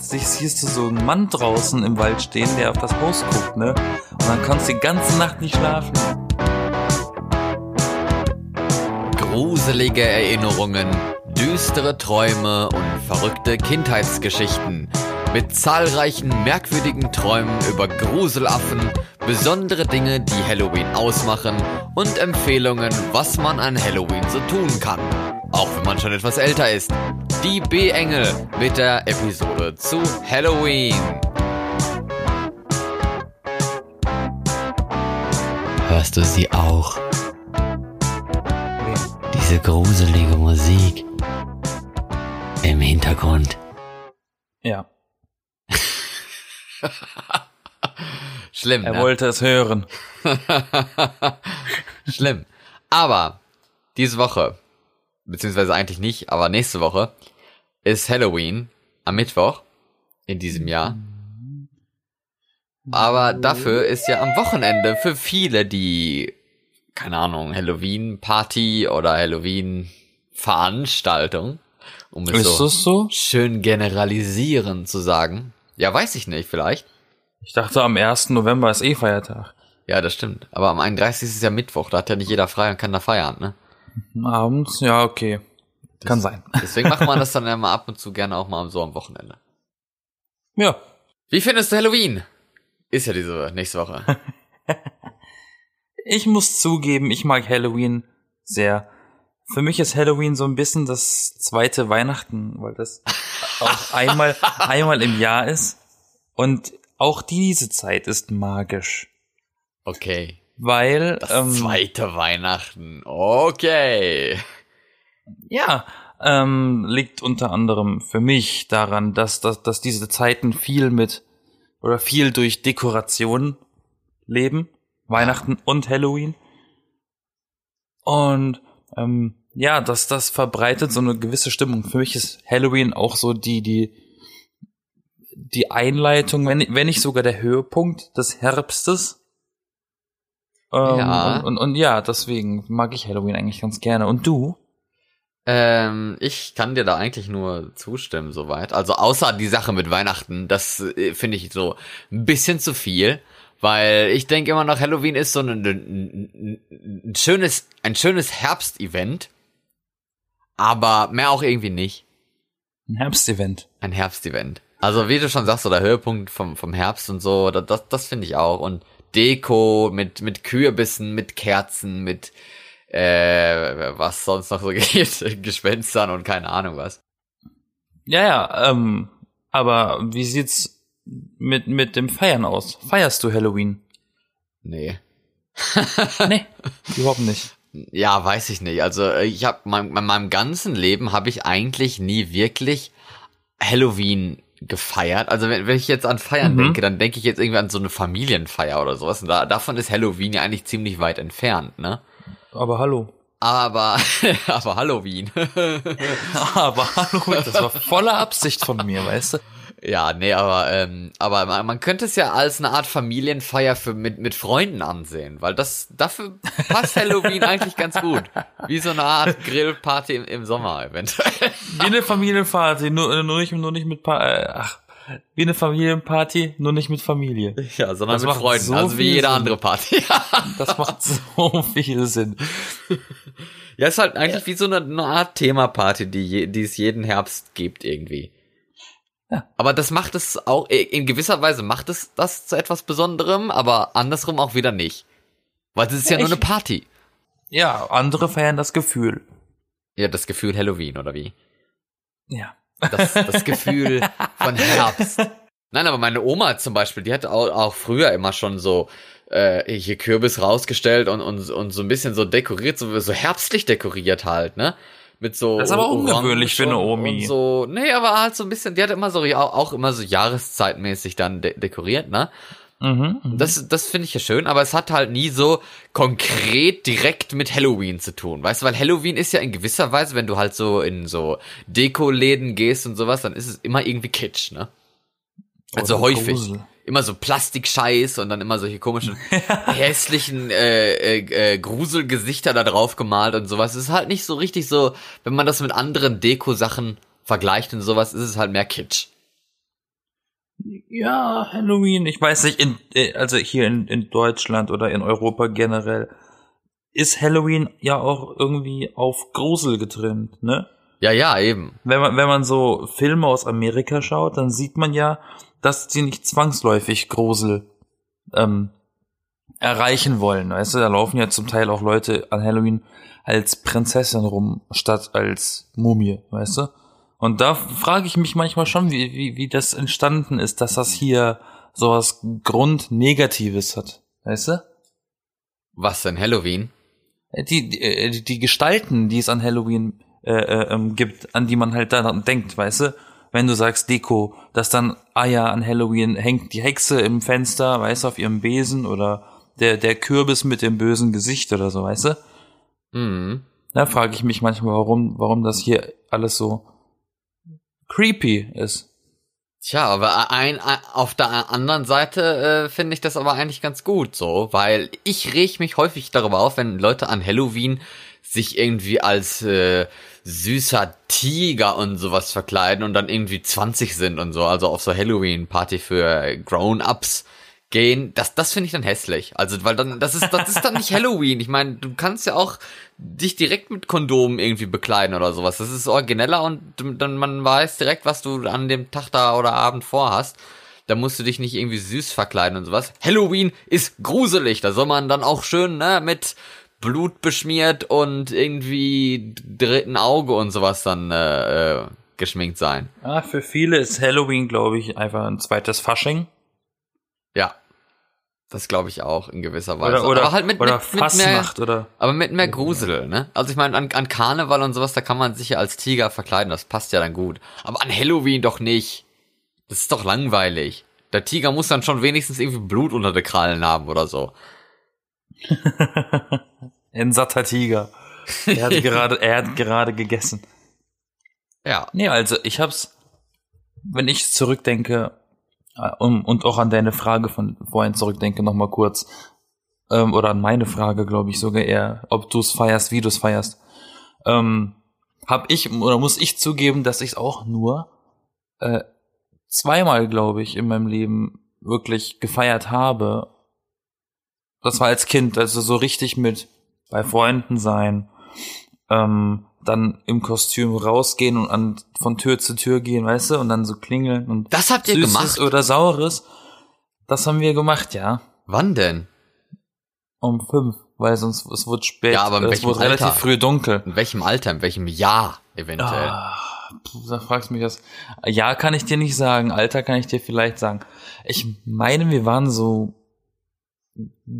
nachts siehst du so einen Mann draußen im Wald stehen, der auf das Haus guckt, ne? Und dann kannst du die ganze Nacht nicht schlafen. Gruselige Erinnerungen, düstere Träume und verrückte Kindheitsgeschichten. Mit zahlreichen merkwürdigen Träumen über Gruselaffen, besondere Dinge, die Halloween ausmachen und Empfehlungen, was man an Halloween so tun kann. Auch wenn man schon etwas älter ist. Die B-Engel mit der Episode zu Halloween. Hörst du sie auch? Diese gruselige Musik im Hintergrund. Ja. Schlimm, Er ne? wollte es hören. Schlimm. Aber diese Woche, beziehungsweise eigentlich nicht, aber nächste Woche ist Halloween am Mittwoch in diesem Jahr. Aber dafür ist ja am Wochenende für viele die, keine Ahnung, Halloween-Party oder Halloween-Veranstaltung, um es Ist so das so? schön generalisieren zu sagen. Ja, weiß ich nicht, vielleicht. Ich dachte, am 1. November ist eh Feiertag. Ja, das stimmt. Aber am 31. ist ja Mittwoch, da hat ja nicht jeder frei und kann da feiern, ne? Abends, ja, okay. Kann sein. Deswegen macht man das dann ja mal ab und zu gerne auch mal so am Wochenende. Ja. Wie findest du Halloween? Ist ja diese nächste Woche. Ich muss zugeben, ich mag Halloween sehr. Für mich ist Halloween so ein bisschen das zweite Weihnachten, weil das auch einmal, einmal im Jahr ist. Und auch diese Zeit ist magisch. Okay. Weil, Das ähm, zweite Weihnachten. Okay. Ja, ähm, liegt unter anderem für mich daran, dass, dass, dass diese Zeiten viel mit oder viel durch Dekoration leben. Weihnachten und Halloween. Und ähm, ja, dass das verbreitet so eine gewisse Stimmung. Für mich ist Halloween auch so die, die, die Einleitung, wenn, wenn nicht sogar der Höhepunkt des Herbstes. Ähm, Ja. Und, und, und ja, deswegen mag ich Halloween eigentlich ganz gerne. Und du? Ähm, ich kann dir da eigentlich nur zustimmen soweit. Also außer die Sache mit Weihnachten, das äh, finde ich so ein bisschen zu viel. Weil ich denke immer noch, Halloween ist so ein, ein, ein, ein schönes, ein schönes Herbstevent. Aber mehr auch irgendwie nicht. Ein Herbstevent. Ein Herbstevent. Also wie du schon sagst, so der Höhepunkt vom, vom Herbst und so, das, das, das finde ich auch. Und Deko mit, mit Kürbissen, mit Kerzen, mit äh, was sonst noch so geht, Gespenstern und keine Ahnung was. Ja, ja, ähm, aber wie sieht's mit, mit dem Feiern aus? Feierst du Halloween? Nee. nee, überhaupt nicht. Ja, weiß ich nicht. Also ich habe mein, in meinem ganzen Leben habe ich eigentlich nie wirklich Halloween gefeiert. Also wenn, wenn ich jetzt an Feiern Mhm. denke, dann denke ich jetzt irgendwie an so eine Familienfeier oder sowas. Und da, davon ist Halloween ja eigentlich ziemlich weit entfernt, ne? Aber hallo. Aber, aber Halloween. Aber hallo, das war voller Absicht von mir, weißt du? ja, nee, aber, ähm, aber man, man könnte es ja als eine Art Familienfeier für, mit, mit Freunden ansehen, weil das, dafür passt Halloween eigentlich ganz gut. Wie so eine Art Grillparty im, im Sommer eventuell. Wie eine Familienparty, nur, nur nicht, nur nicht mit pa äh, ach, wie eine Familienparty, nur nicht mit Familie. Ja, sondern Das mit Freunden, so also wie jede Sinn. andere Party. Das macht so viel Sinn. ja, ist halt eigentlich wie so eine, eine Art Themaparty, die, je, die es jeden Herbst gibt irgendwie. Ja. Aber das macht es auch, in gewisser Weise macht es das zu etwas Besonderem, aber andersrum auch wieder nicht. Weil es ist ja, Ja, nur eine ich- Party. Ja, andere feiern das Gefühl. Ja, das Gefühl Halloween, oder wie? Ja. Das, das Gefühl von Herbst. Nein, aber meine Oma zum Beispiel, die hat auch, auch früher immer schon so äh, hier Kürbis rausgestellt und, und, und so ein bisschen so dekoriert, so, so herbstlich dekoriert halt, ne? Mit so Das ist aber ungewöhnlich für eine Omi. So, nee, aber halt so ein bisschen, die hat immer so, auch, auch immer so jahreszeitmäßig dann de dekoriert, ne? Mhm. mhm. Das, das finde ich ja schön, aber es hat halt nie so konkret direkt mit Halloween zu tun. Weißt du, weil Halloween ist ja in gewisser Weise, wenn du halt so in so Deko-Läden gehst und sowas, dann ist es immer irgendwie Kitsch, ne? Also Oder häufig. Grusel. Immer so Plastikscheiß und dann immer solche komischen, hässlichen äh, äh, äh, Gruselgesichter da drauf gemalt und sowas. Es ist halt nicht so richtig so, wenn man das mit anderen Deko-Sachen vergleicht und sowas, ist es halt mehr Kitsch. Ja, Halloween, ich weiß nicht, in, äh, also hier in, in Deutschland oder in Europa generell, ist Halloween ja auch irgendwie auf Grusel getrimmt, ne? Ja, ja, eben. Wenn man, wenn man so Filme aus Amerika schaut, dann sieht man ja, dass sie nicht zwangsläufig Grusel ähm, erreichen wollen. Weißt du, da laufen ja zum Teil auch Leute an Halloween als Prinzessin rum, statt als Mumie, weißt du? Und da frage ich mich manchmal schon, wie, wie, wie das entstanden ist, dass das hier sowas Grundnegatives hat, weißt du? Was denn, Halloween? Die, die, die Gestalten, die es an Halloween äh, äh, ähm, gibt, an die man halt da denkt, weißt du? Wenn du sagst Deko, dass dann, ah ja, an Halloween hängt die Hexe im Fenster, weißt du, auf ihrem Besen oder der, der Kürbis mit dem bösen Gesicht oder so, weißt du? Mhm. Da frage ich mich manchmal, warum, warum das hier alles so creepy ist. Tja, aber ein, ein, auf der anderen Seite äh, finde ich das aber eigentlich ganz gut so, weil ich reg mich häufig darüber auf, wenn Leute an Halloween sich irgendwie als äh, süßer Tiger und sowas verkleiden und dann irgendwie 20 sind und so, also auf so Halloween-Party für Grown-Ups gehen, das, das finde ich dann hässlich. Also, weil dann, das ist, das ist dann nicht Halloween. Ich meine, du kannst ja auch dich direkt mit Kondomen irgendwie bekleiden oder sowas. Das ist origineller und dann man weiß direkt, was du an dem Tag da oder Abend vorhast. Da musst du dich nicht irgendwie süß verkleiden und sowas. Halloween ist gruselig. Da soll man dann auch schön, ne, mit Blut beschmiert und irgendwie dritten Auge und sowas dann äh, äh, geschminkt sein. Ah, für viele ist Halloween, glaube ich, einfach ein zweites Fasching. Ja. Das glaube ich auch in gewisser Weise. Oder, oder, aber halt mit, oder mit, mit mehr, Fastnacht oder. aber mit mehr Grusel, ne? Also ich meine, an, an Karneval und sowas, da kann man sich ja als Tiger verkleiden, das passt ja dann gut. Aber an Halloween doch nicht. Das ist doch langweilig. Der Tiger muss dann schon wenigstens irgendwie Blut unter den Krallen haben oder so. Ein satter Tiger. Er hat gerade, er hat gerade gegessen. Ja. Nee, also ich hab's, wenn ich zurückdenke, äh, und, und auch an deine Frage von vorhin zurückdenke, nochmal kurz, ähm, oder an meine Frage, glaube ich sogar eher, ob du es feierst, wie du es feierst, ähm, hab ich, oder muss ich zugeben, dass ich es auch nur äh, zweimal, glaube ich, in meinem Leben wirklich gefeiert habe. Das war als Kind, also so richtig mit bei Freunden sein, ähm, dann im Kostüm rausgehen und an, von Tür zu Tür gehen, weißt du, und dann so klingeln und Das habt ihr Süßes gemacht? oder Saures. Das haben wir gemacht, ja. Wann denn? Um fünf, weil sonst es wird spät, Ja, aber in es welchem wird relativ Alter? früh dunkel. In welchem Alter, in welchem Jahr eventuell? Ah, du da fragst mich das. Ja, kann ich dir nicht sagen. Alter kann ich dir vielleicht sagen. Ich meine, wir waren so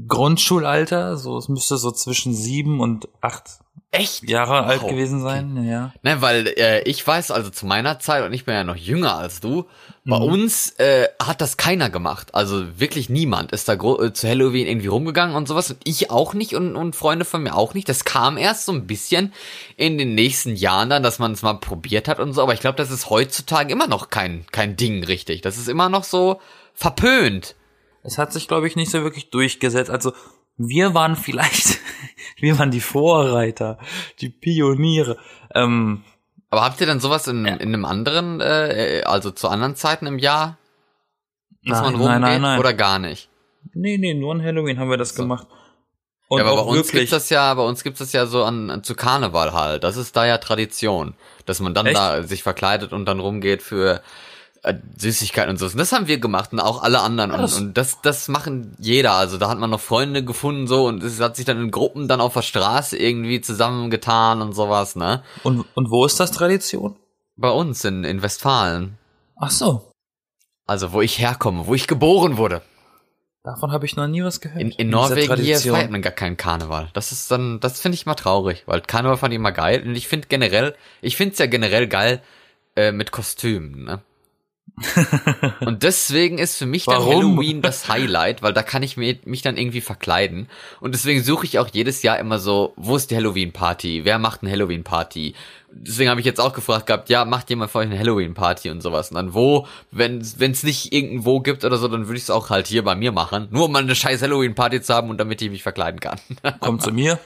Grundschulalter, so es müsste so zwischen sieben und acht Echt? Jahre alt Wow. gewesen sein. Ja. Ne, weil äh, ich weiß, also zu meiner Zeit, und ich bin ja noch jünger als du, bei Mhm. uns äh, hat das keiner gemacht. Also wirklich niemand ist da äh, zu Halloween irgendwie rumgegangen und sowas. Und ich auch nicht und, und Freunde von mir auch nicht. Das kam erst so ein bisschen in den nächsten Jahren dann, dass man es mal probiert hat und so. Aber ich glaube, das ist heutzutage immer noch kein, kein Ding richtig. Das ist immer noch so verpönt. Es hat sich, glaube ich, nicht so wirklich durchgesetzt. Also wir waren vielleicht, wir waren die Vorreiter, die Pioniere. Ähm, Aber habt ihr dann sowas in, in einem anderen, äh, also zu anderen Zeiten im Jahr, dass man nein, rumgeht nein, nein, nein. oder gar nicht? Nee, nee, nur an Halloween haben wir das So. gemacht. Und ja, aber bei uns wirklich, gibt's das ja, bei uns gibt's das ja so an, an zu Karneval halt. Das ist da ja Tradition, dass man dann Echt? da sich verkleidet und dann rumgeht für äh, Süßigkeiten und so. Und das haben wir gemacht und auch alle anderen. Und, das- und das, das machen jeder. Also da hat man noch Freunde gefunden so und es hat sich dann in Gruppen dann auf der Straße irgendwie zusammengetan und sowas, ne? und, und wo ist das Tradition? Bei uns in, in Westfalen. Ach so, Also wo ich herkomme, wo ich geboren wurde. davon habe ich noch nie was gehört. In, in dieser Norwegen hier feiert man gar keinen Karneval. Das ist dann, das finde ich mal traurig, weil Karneval fand ich immer geil. Und ich finde generell, ich finde es ja generell geil äh, mit Kostümen, ne? Und deswegen ist für mich dann Warum? Halloween das Highlight, weil da kann ich mir, mich dann irgendwie verkleiden. Und deswegen suche ich auch jedes Jahr immer so, wo ist die Halloween-Party? Wer macht eine Halloween-Party? Deswegen habe ich jetzt auch gefragt gehabt, ja, macht jemand für euch eine Halloween-Party und sowas. Und dann wo, wenn es nicht irgendwo gibt oder so, dann würde ich es auch halt hier bei mir machen. Nur um mal eine scheiß Halloween-Party zu haben und damit ich mich verkleiden kann. Kommt zu mir.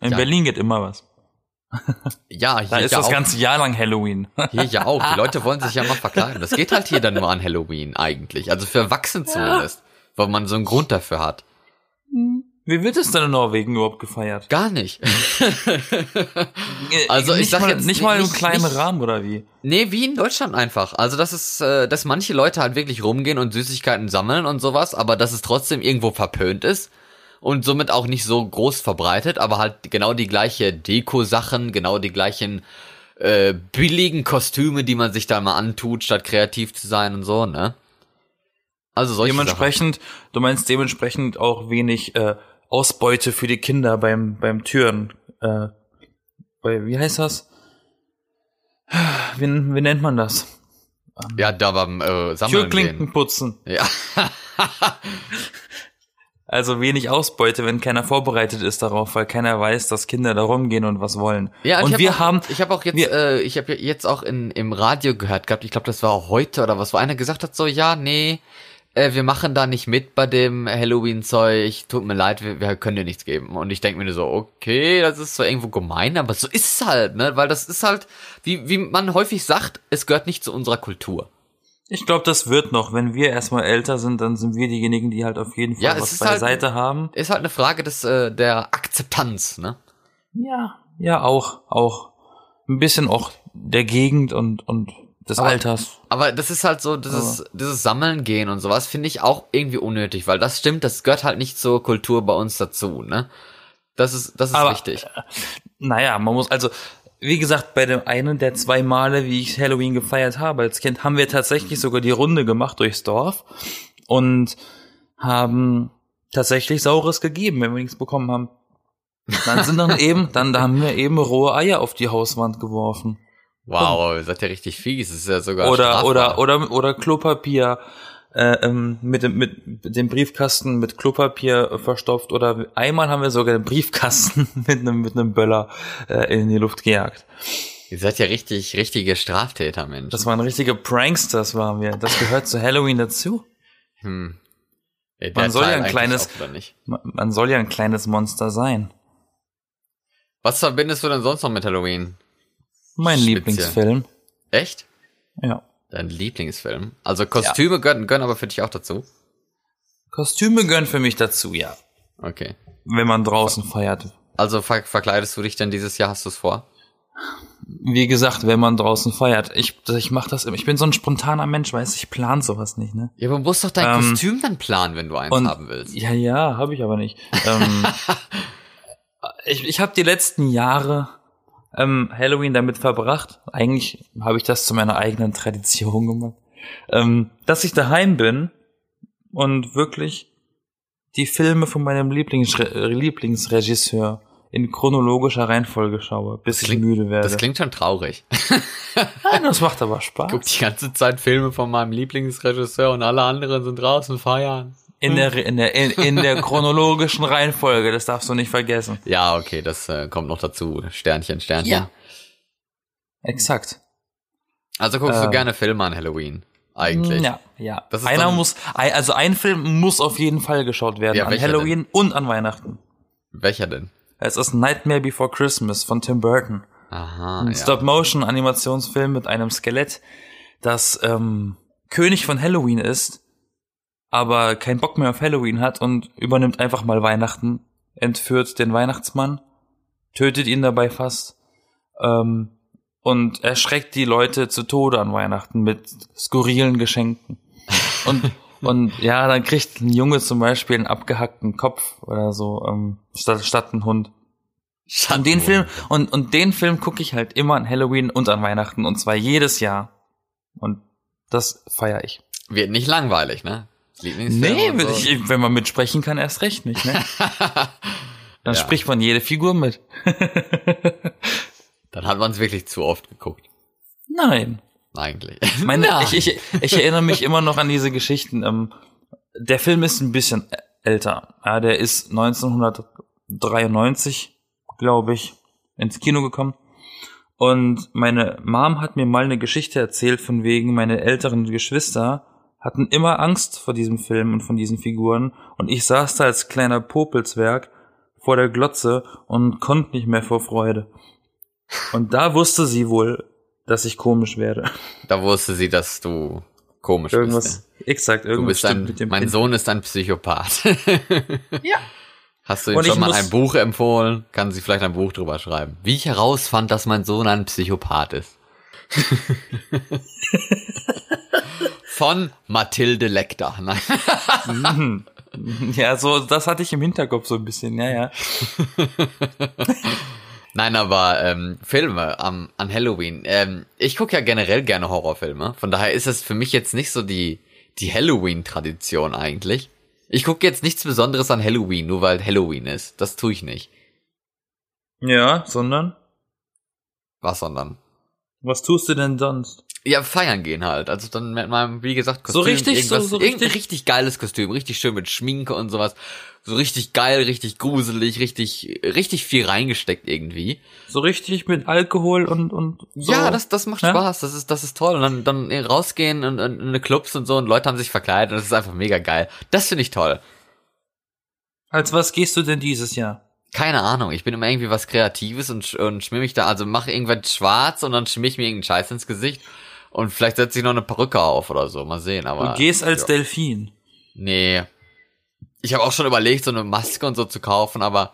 In Ja. Berlin geht immer was. Ja, hier Da ist ja das auch, ganze Jahr lang Halloween. hier ja auch. Die Leute wollen sich ja mal verkleiden. Das geht halt hier dann nur an Halloween eigentlich. Also für Erwachsene zumindest. Weil man so einen Grund dafür hat. Wie wird es denn in Norwegen überhaupt gefeiert? Gar nicht. Also ich nicht sag mal, jetzt nicht mal im kleinen nicht- Rahmen oder wie? Nee, wie in Deutschland einfach. Also das ist, äh, dass manche Leute halt wirklich rumgehen und Süßigkeiten sammeln und sowas, aber dass es trotzdem irgendwo verpönt ist und somit auch nicht so groß verbreitet, aber halt genau die gleiche Deko-Sachen, genau die gleichen äh, billigen Kostüme, die man sich da mal antut, statt kreativ zu sein und so, ne? Also solche Sachen. Dementsprechend, du meinst dementsprechend auch wenig äh, Ausbeute für die Kinder beim beim Türen. Äh, bei, wie heißt das? Wie, wie nennt man das? Ja, da beim äh, Sammeln Türklinken gehen. putzen. Ja. Also wenig Ausbeute, wenn keiner vorbereitet ist darauf, weil keiner weiß, dass Kinder da rumgehen und was wollen. Ja, und ich wir hab auch, haben, ich habe auch jetzt, wir- äh, ich habe jetzt auch in, im Radio gehört gehabt, ich glaube, das war auch heute oder was, wo einer gesagt hat, so, ja, nee, äh, wir machen da nicht mit bei dem Halloween-Zeug, tut mir leid, wir, wir können dir nichts geben. Und ich denke mir nur so, okay, das ist zwar irgendwo gemein, aber so ist es halt, ne, weil das ist halt, wie, wie man häufig sagt, es gehört nicht zu unserer Kultur. Ich glaube, das wird noch. Wenn wir erstmal älter sind, dann sind wir diejenigen, die halt auf jeden Fall Ja, was ist halt- beiseite haben. Ist halt eine Frage des, äh, der Akzeptanz, ne? Ja, ja, auch, auch. Ein bisschen auch der Gegend und, und des Aber- Alters. Aber das ist halt so, dieses, dieses Sammeln gehen und sowas finde ich auch irgendwie unnötig, weil das stimmt, das gehört halt nicht zur Kultur bei uns dazu, ne? Das ist, das ist Aber- wichtig. Naja, man muss, also, wie gesagt, bei dem einen der zwei Male, wie ich Halloween gefeiert habe als Kind, haben wir tatsächlich sogar die Runde gemacht durchs Dorf und haben tatsächlich Saures gegeben, wenn wir nichts bekommen haben. Dann sind dann eben, dann da haben wir eben rohe Eier auf die Hauswand geworfen. Wow, ihr seid ja richtig fies, das ist ja sogar Oder, strafbar. oder, oder, oder Klopapier, äh, ähm, mit dem, mit dem Briefkasten mit Klopapier äh, verstopft oder einmal haben wir sogar den Briefkasten mit einem, mit einem Böller äh, in die Luft gejagt. Ihr seid ja richtig, richtige Straftäter, Mensch. Das waren richtige Pranksters, waren wir. Das gehört zu Halloween dazu. hm. Ja, man der soll ja Teil ein eigentlich kleines-? Man, man soll ja ein kleines Monster sein. Was verbindest du denn sonst noch mit Halloween? Mein Speziell. Lieblingsfilm. Echt? Ja. Dein Lieblingsfilm? Also Kostüme gehören, gehören aber für dich auch dazu? Kostüme gehören für mich dazu, ja. Okay. Wenn man draußen feiert. Also ver verkleidest du dich denn dieses Jahr, hast du es vor? Wie gesagt, wenn man draußen feiert. Ich, ich mach das immer. Ich bin so ein spontaner Mensch, weiß ich plan sowas nicht, ne? Ja, aber du musst doch dein Ähm, Kostüm dann planen, wenn du eins Und haben willst. ja, ja, habe ich aber nicht. Ähm, ich ich habe die letzten Jahre ähm, Halloween damit verbracht. Eigentlich habe ich das zu meiner eigenen Tradition gemacht, ähm, dass ich daheim bin und wirklich die Filme von meinem Lieblings Lieblingsregisseur in chronologischer Reihenfolge schaue, bis ich klingt- müde werde. Das klingt schon traurig. Nein, das macht aber Spaß. Guck die ganze Zeit Filme von meinem Lieblingsregisseur und alle anderen sind draußen feiern. In der, in der, in, in der chronologischen Reihenfolge, das darfst du nicht vergessen. Ja, okay, das äh, kommt noch dazu. Sternchen, Sternchen. Ja. Exakt. Also guckst du Äh, gerne Filme an Halloween. Eigentlich. Ja, ja. Das ist Einer muss, ein- also ein Film muss auf jeden Fall geschaut werden. Ja, an Halloween und an Weihnachten. Welcher denn? Es ist Nightmare Before Christmas von Tim Burton. Aha. Ein ja. Stop-Motion-Animationsfilm mit einem Skelett, das ähm, König von Halloween ist, aber keinen Bock mehr auf Halloween hat und übernimmt einfach mal Weihnachten, entführt den Weihnachtsmann, tötet ihn dabei fast ähm, und erschreckt die Leute zu Tode an Weihnachten mit skurrilen Geschenken. Und und ja, dann kriegt ein Junge zum Beispiel einen abgehackten Kopf oder so ähm, statt, statt ein Hund. Und den Film und und den Film gucke ich halt immer an Halloween und an Weihnachten und zwar jedes Jahr. Und das feiere ich. Wird nicht langweilig, ne? Nee, so. ich, wenn man mitsprechen kann, erst recht nicht, ne? Dann Ja. spricht man jede Figur mit. Dann hat man es wirklich zu oft geguckt. Nein. Eigentlich. Meine, Nein. ich, ich, ich erinnere mich immer noch an diese Geschichten. Ähm, der Film ist ein bisschen älter. Ja, der ist 1993, glaube ich, ins Kino gekommen. Und meine Mom hat mir mal eine Geschichte erzählt, von wegen meine älteren Geschwister hatten immer Angst vor diesem Film und von diesen Figuren. Und ich saß da als kleiner Popelzwerg vor der Glotze und konnte nicht mehr vor Freude. Und da wusste sie wohl, dass ich komisch werde. Da wusste sie, dass du komisch Irgendwas, bist. exakt, Ja. Du irgendwas bist stimmt ein, mit dem mein Kind. Sohn ist ein Psychopath. Ja. Hast du ihm schon mal ein Buch empfohlen? Kann sie vielleicht ein Buch drüber schreiben. Wie ich herausfand, dass mein Sohn ein Psychopath ist. Von Mathilde Lecter. Nein. Mhm. Ja, so, das hatte ich im Hinterkopf so ein bisschen, ja, ja. Nein, aber ähm, Filme am, an Halloween. Ähm, ich gucke ja generell gerne Horrorfilme. Von daher ist es für mich jetzt nicht so die, die Halloween-Tradition eigentlich. Ich gucke jetzt nichts Besonderes an Halloween, nur weil Halloween ist. Das tue ich nicht. Ja, sondern, Was sondern? Was tust du denn sonst? Ja, feiern gehen halt. Also dann mit meinem, wie gesagt, Kostüm. So richtig, so- so richtig? richtig geiles Kostüm. Richtig schön mit Schminke und sowas. So richtig geil, richtig gruselig, richtig, richtig viel reingesteckt irgendwie. So richtig mit Alkohol und, und so. Ja, das, das macht Ja? Spaß, das ist, das ist toll. Und dann, dann rausgehen und, und in Clubs und so und Leute haben sich verkleidet und das ist einfach mega geil. Das finde ich toll. Als was gehst du denn dieses Jahr? Keine Ahnung, ich bin immer irgendwie was Kreatives und, und schmier mich da, also mache irgendwas schwarz und dann schmier ich mir irgendeinen Scheiß ins Gesicht und vielleicht setze ich noch eine Perücke auf oder so, mal sehen, aber. Du gehst als ja. Delfin. Nee. Ich habe auch schon überlegt, so eine Maske und so zu kaufen, aber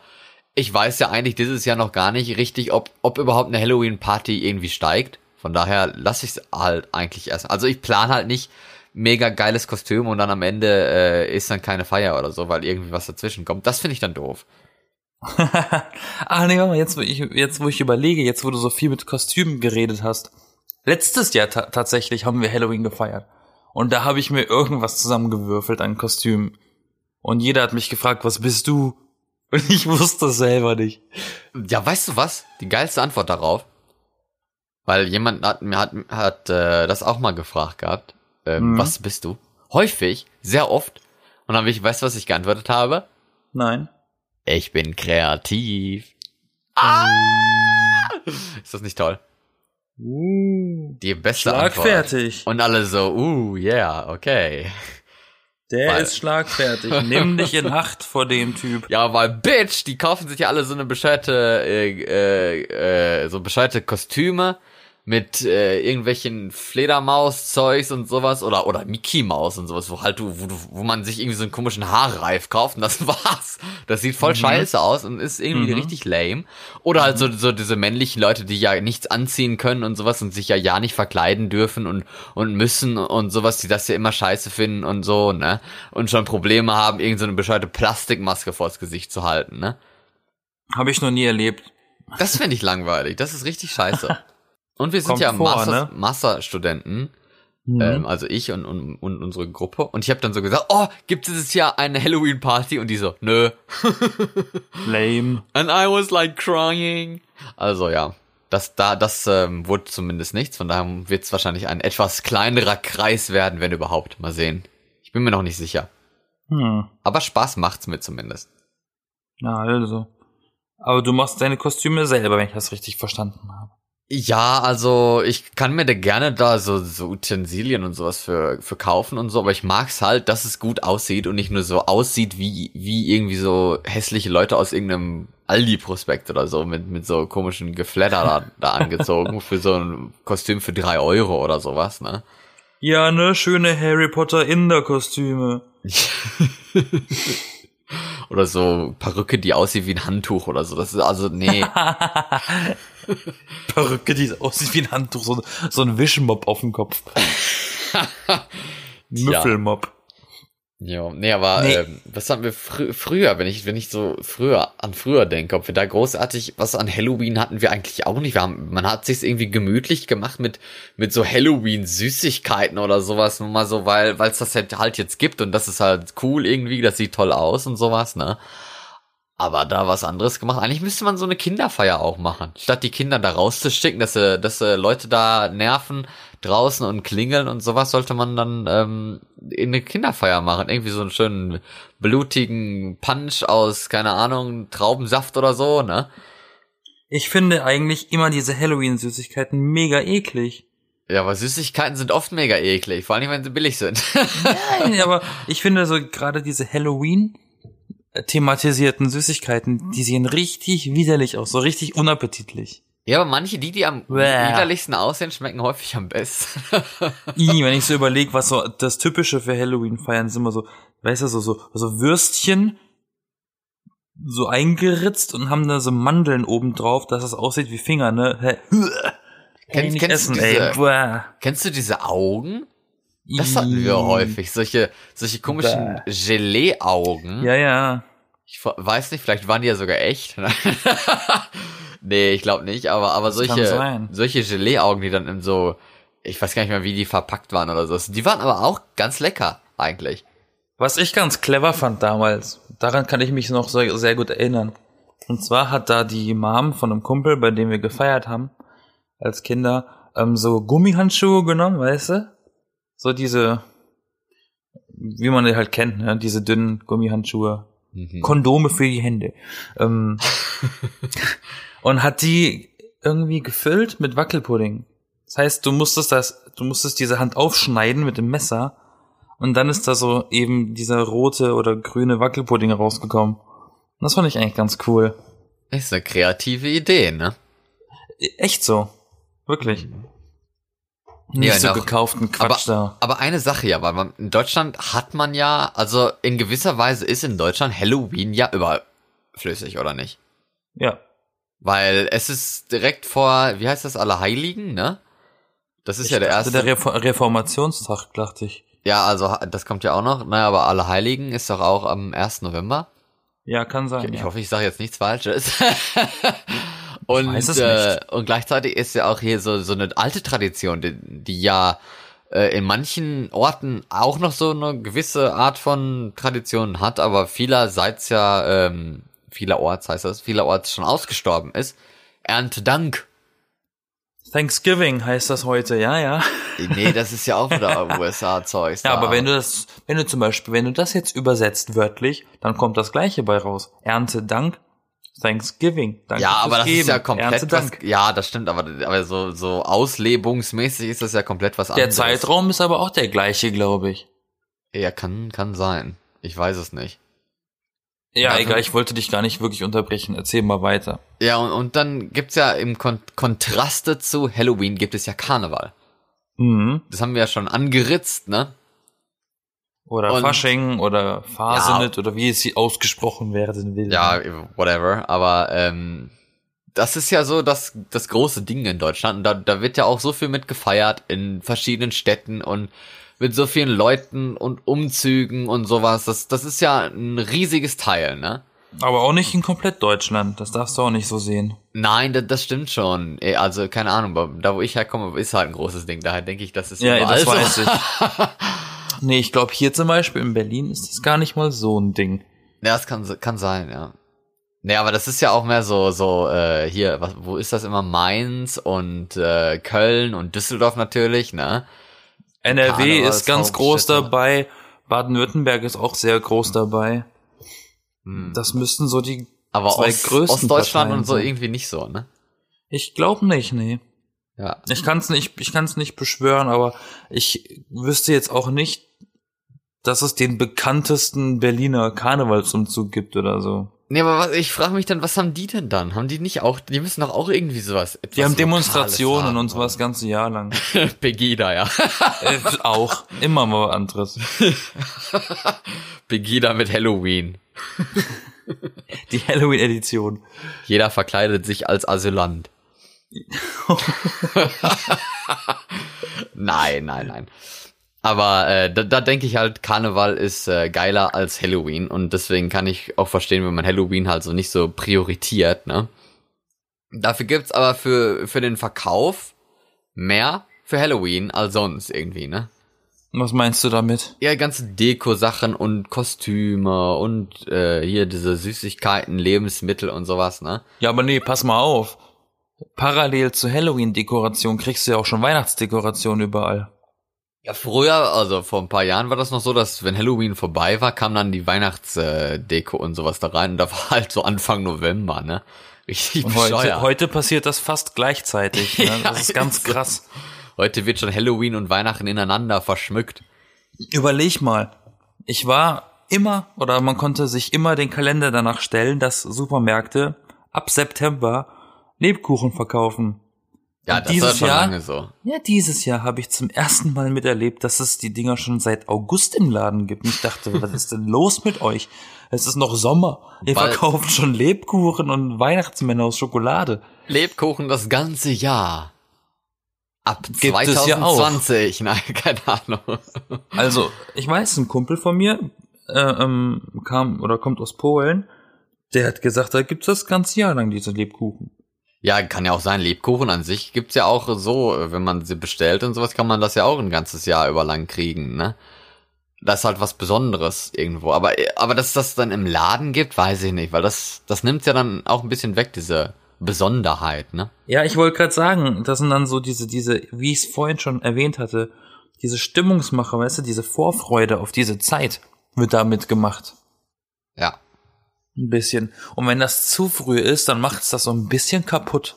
ich weiß ja eigentlich dieses Jahr noch gar nicht richtig, ob, ob überhaupt eine Halloween-Party irgendwie steigt. Von daher lasse ich es halt eigentlich erst. Also ich plane halt nicht mega geiles Kostüm und dann am Ende äh, ist dann keine Feier oder so, weil irgendwie was dazwischen kommt. Das finde ich dann doof. ah, nee, warte mal, jetzt, wo ich, jetzt, wo ich überlege, jetzt, wo du so viel mit Kostümen geredet hast. Letztes Jahr ta tatsächlich haben wir Halloween gefeiert. Und da habe ich mir irgendwas zusammengewürfelt an Kostümen. Und jeder hat mich gefragt, was bist du? Und ich wusste es selber nicht. Ja, weißt du was? Die geilste Antwort darauf. Weil jemand hat mir hat, hat äh, das auch mal gefragt gehabt. Ähm, Mhm. Was bist du? Häufig, sehr oft. Und dann habe ich, weißt du, was ich geantwortet habe? Nein. Ich bin kreativ. Ah! Ist das nicht toll? Uh, Die beste Antwort. schlagfertig. Und alle so, uh, yeah, okay. Der Weil- ist schlagfertig. Nimm dich in Acht vor dem Typ. Ja, weil Bitch, die kaufen sich ja alle so eine bescheuerte, äh, äh, äh, so bescheuerte Kostüme mit äh, irgendwelchen Fledermaus-Zeugs und sowas oder oder Mickey Maus und sowas, wo halt du, wo, du, wo man sich irgendwie so einen komischen Haarreif kauft und das war's. Das sieht voll scheiße aus und ist irgendwie Mhm. richtig lame. Oder halt so, so diese männlichen Leute, die ja nichts anziehen können und sowas und sich ja ja nicht verkleiden dürfen und und müssen und sowas, die das ja immer scheiße finden und so, ne? Und schon Probleme haben, irgend so eine bescheuerte Plastikmaske vors Gesicht zu halten, ne? Habe ich noch nie erlebt. Das finde ich langweilig. Das ist richtig scheiße. Und wir sind Kommt ja vor, Master, ne? Masterstudenten, Mhm. ähm, also ich und, und, und unsere Gruppe. Und ich habe dann so gesagt, oh, gibt es dieses Jahr eine Halloween-Party? Und die so, nö. Lame. And I was like crying. Also ja, das da, das ähm, wurde zumindest nichts. Von daher wird es wahrscheinlich ein etwas kleinerer Kreis werden, wenn überhaupt. Mal sehen. Ich bin mir noch nicht sicher. Hm. Aber Spaß macht's mir zumindest. Ja, also. Aber du machst deine Kostüme selber, wenn ich das richtig verstanden habe. Ja, also ich kann mir da gerne da so, so Utensilien und sowas für, für kaufen und so, aber ich mag's halt, dass es gut aussieht und nicht nur so aussieht wie, wie irgendwie so hässliche Leute aus irgendeinem Aldi-Prospekt oder so mit, mit so komischen Geflatter da, da angezogen für so ein Kostüm für drei Euro oder sowas, ne? Ja, ne, schöne Harry Potter Inder-Kostüme. Oder so Perücke, die aussieht wie ein Handtuch oder so. Das ist also, nee. Perücke, die aussieht wie ein Handtuch, so, so ein Wischmob auf dem Kopf. Müffelmob. Ja, nee, aber Nee. Ähm, was haben wir frü früher, wenn ich wenn ich so früher an früher denke, ob wir da großartig was an Halloween hatten wir eigentlich auch nicht. Wir haben, man hat sich's irgendwie gemütlich gemacht mit mit so Halloween Süßigkeiten oder sowas, nur mal so, weil weil es das halt, halt jetzt gibt und das ist halt cool irgendwie, das sieht toll aus und sowas, ne? Aber da was anderes gemacht. Eigentlich müsste man so eine Kinderfeier auch machen. Statt die Kinder da rauszuschicken, dass sie, dass sie Leute da nerven draußen und klingeln und sowas, sollte man dann ähm, in eine Kinderfeier machen. Irgendwie so einen schönen blutigen Punch aus, keine Ahnung, Traubensaft oder so, ne? Ich finde eigentlich immer diese Halloween-Süßigkeiten mega eklig. Ja, aber Süßigkeiten sind oft mega eklig, vor allem wenn sie billig sind. Nein, aber ich finde so gerade diese Halloween thematisierten Süßigkeiten, die sehen richtig widerlich aus, so richtig unappetitlich. Ja, aber manche, die, die am Bäh. widerlichsten aussehen, schmecken häufig am besten. I, wenn ich so überlege, was so das Typische für Halloween feiern ist immer so, weißt du, so, so, so Würstchen, so eingeritzt und haben da so Mandeln oben drauf, dass es aussieht wie Finger, ne? Hä? Kann ich nicht kennst du essen, diese- ey. Buah. Kennst du diese Augen? Das hatten wir häufig. Solche, solche komischen Gelee-Augen. Ja, ja. Ich weiß nicht, vielleicht waren die ja sogar echt. nee, ich glaube nicht, aber, aber solche, solche Gelee-Augen, die dann in so, ich weiß gar nicht mehr, wie die verpackt waren oder so. Die waren aber auch ganz lecker, eigentlich. Was ich ganz clever fand damals, daran kann ich mich noch sehr, sehr gut erinnern. Und zwar hat da die Mom von einem Kumpel, bei dem wir gefeiert haben, als Kinder, ähm, so Gummihandschuhe genommen, weißt du? So diese, wie man die halt kennt, ne? diese dünnen Gummihandschuhe. Mhm. Kondome für die Hände. Ähm, und hat die irgendwie gefüllt mit Wackelpudding. Das heißt, du musstest das, du musstest diese Hand aufschneiden mit dem Messer und dann ist da so eben dieser rote oder grüne Wackelpudding rausgekommen. Und das fand ich eigentlich ganz cool. Ist eine kreative Idee, ne? Echt so. Wirklich. Nicht Ja, so gekauften Quatsch da. Aber eine Sache ja, weil man, in Deutschland hat man ja, also in gewisser Weise ist in Deutschland Halloween ja überflüssig, oder nicht? Ja. Weil es ist direkt vor, wie heißt das, Allerheiligen, ne? Das ist Ich ja der erste. Der Refor Reformationstag, dachte ich. ja, also das kommt ja auch noch. Naja, aber Allerheiligen ist doch auch am 1. November. Ja, kann sein. Ich ja. hoffe, ich sage jetzt nichts Falsches. und, äh, und gleichzeitig ist ja auch hier so, so eine alte Tradition, die, die ja äh, in manchen Orten auch noch so eine gewisse Art von Tradition hat, aber vielerseits ja, ähm, vielerorts heißt das, vielerorts schon ausgestorben ist. Erntedank. Thanksgiving heißt das heute, ja, ja. Nee, das ist ja auch wieder USA-Zeugs. Ja, aber wenn du das, wenn du zum Beispiel, wenn du das jetzt übersetzt wörtlich, dann kommt das Gleiche bei raus. Ernte Dank, Thanksgiving. Danke Ja, aber das ist Geben. ja komplett was, ja, das stimmt, aber, aber so, so auslebungsmäßig ist das ja komplett was Der anderes. Zeitraum ist aber auch der gleiche, glaube ich. Ja, kann, kann sein. Ich weiß es nicht. Ja, Ja, egal, ich wollte dich gar nicht wirklich unterbrechen. Erzähl mal weiter. Ja, und, und dann gibt's ja im Kon Kontraste zu Halloween gibt es ja Karneval. Mhm. Das haben wir ja schon angeritzt, ne? Oder Und- Fasching oder Fasenet oder wie es hier ausgesprochen werden will. Ja, whatever. Aber ähm, das ist ja so das, das große Ding in Deutschland. Und da, da wird ja auch so viel mit gefeiert in verschiedenen Städten und mit so vielen Leuten und Umzügen und sowas. Das, das ist ja ein riesiges Teil, ne? Aber auch nicht in komplett Deutschland. Das darfst du auch nicht so sehen. Nein, das, das stimmt schon. Also, keine Ahnung, aber da wo ich herkomme, ist halt ein großes Ding. Daher denke ich, das ist Ja, überall das so. weiß ich. nee, ich glaube hier zum Beispiel in Berlin ist das gar nicht mal so ein Ding. Ja, das kann, kann sein, ja. Nee, aber das ist ja auch mehr so, so, äh, hier, was, wo ist das immer? Mainz und äh, Köln und Düsseldorf natürlich, ne? NRW ist ganz groß Karnevalshauptstädte. dabei. Baden-Württemberg ist auch sehr groß dabei. Hm. Das müssten so die Aber zwei Ost, größten Ostdeutschland Parteien und so irgendwie nicht so, ne? Ich glaube nicht, nee. Ja. Ich kann es nicht, ich kann es nicht beschwören, aber ich wüsste jetzt auch nicht, dass es den bekanntesten Berliner Karnevalsumzug gibt oder so. Nee, aber was, ich frage mich dann, was haben die denn dann? Haben die nicht auch, die müssen doch auch irgendwie sowas. Die haben Demonstrationen haben, und so das ganze Jahr lang. Pegida, ja. äh, auch immer mal was anderes. Pegida mit Halloween. Die Halloween-Edition. Jeder verkleidet sich als Asylant. nein, nein, nein. Aber äh, da, da denke ich halt, Karneval ist äh, geiler als Halloween und deswegen kann ich auch verstehen, wenn man Halloween halt so nicht so prioritiert, ne? Dafür gibt's aber für, für den Verkauf mehr für Halloween als sonst irgendwie, ne? Was meinst du damit? Ja, ganze Deko-Sachen und Kostüme und äh, hier diese Süßigkeiten, Lebensmittel und sowas, ne? Ja, aber nee, pass mal auf. Parallel zur Halloween-Dekoration kriegst du ja auch schon Weihnachtsdekoration überall. Ja, früher, also vor ein paar Jahren war das noch so, dass wenn Halloween vorbei war, kam dann die Weihnachtsdeko und sowas da rein und da war halt so Anfang November, ne? Richtig Und heute, heute passiert das fast gleichzeitig. Ne? Ja, Das ist ganz ist so. krass. Heute wird schon Halloween und Weihnachten ineinander verschmückt. Überleg mal. Ich war immer, oder man konnte sich immer den Kalender danach stellen, dass Supermärkte ab September Lebkuchen verkaufen. Ja, Und das dieses war schon Jahr- lange so. Ja, dieses Jahr habe ich zum ersten Mal miterlebt, dass es die Dinger schon seit August im Laden gibt. Und ich dachte, was ist denn los mit euch? Es ist noch Sommer. Ihr Weil- verkauft schon Lebkuchen und Weihnachtsmänner aus Schokolade. Lebkuchen das ganze Jahr. Ab Gibt es ja auch. 2020. Nein, keine Ahnung. Also, ich weiß, ein Kumpel von mir äh, ähm, kam oder kommt aus Polen. Der hat gesagt, da gibt's das ganze Jahr lang diese Lebkuchen. Ja, kann ja auch sein. Lebkuchen an sich gibt's ja auch so, wenn man sie bestellt und sowas, kann man das ja auch ein ganzes Jahr über lang kriegen, ne? Das ist halt was Besonderes irgendwo. Aber, aber dass das dann im Laden gibt, weiß ich nicht, weil das, das nimmt ja dann auch ein bisschen weg, diese Besonderheit, ne? Ja, ich wollte gerade sagen, das sind dann so diese, diese, wie ich es vorhin schon erwähnt hatte, diese Stimmungsmacher, weißt du, diese Vorfreude auf diese Zeit wird damit gemacht. Ein bisschen. Und wenn das zu früh ist, dann macht's das so ein bisschen kaputt.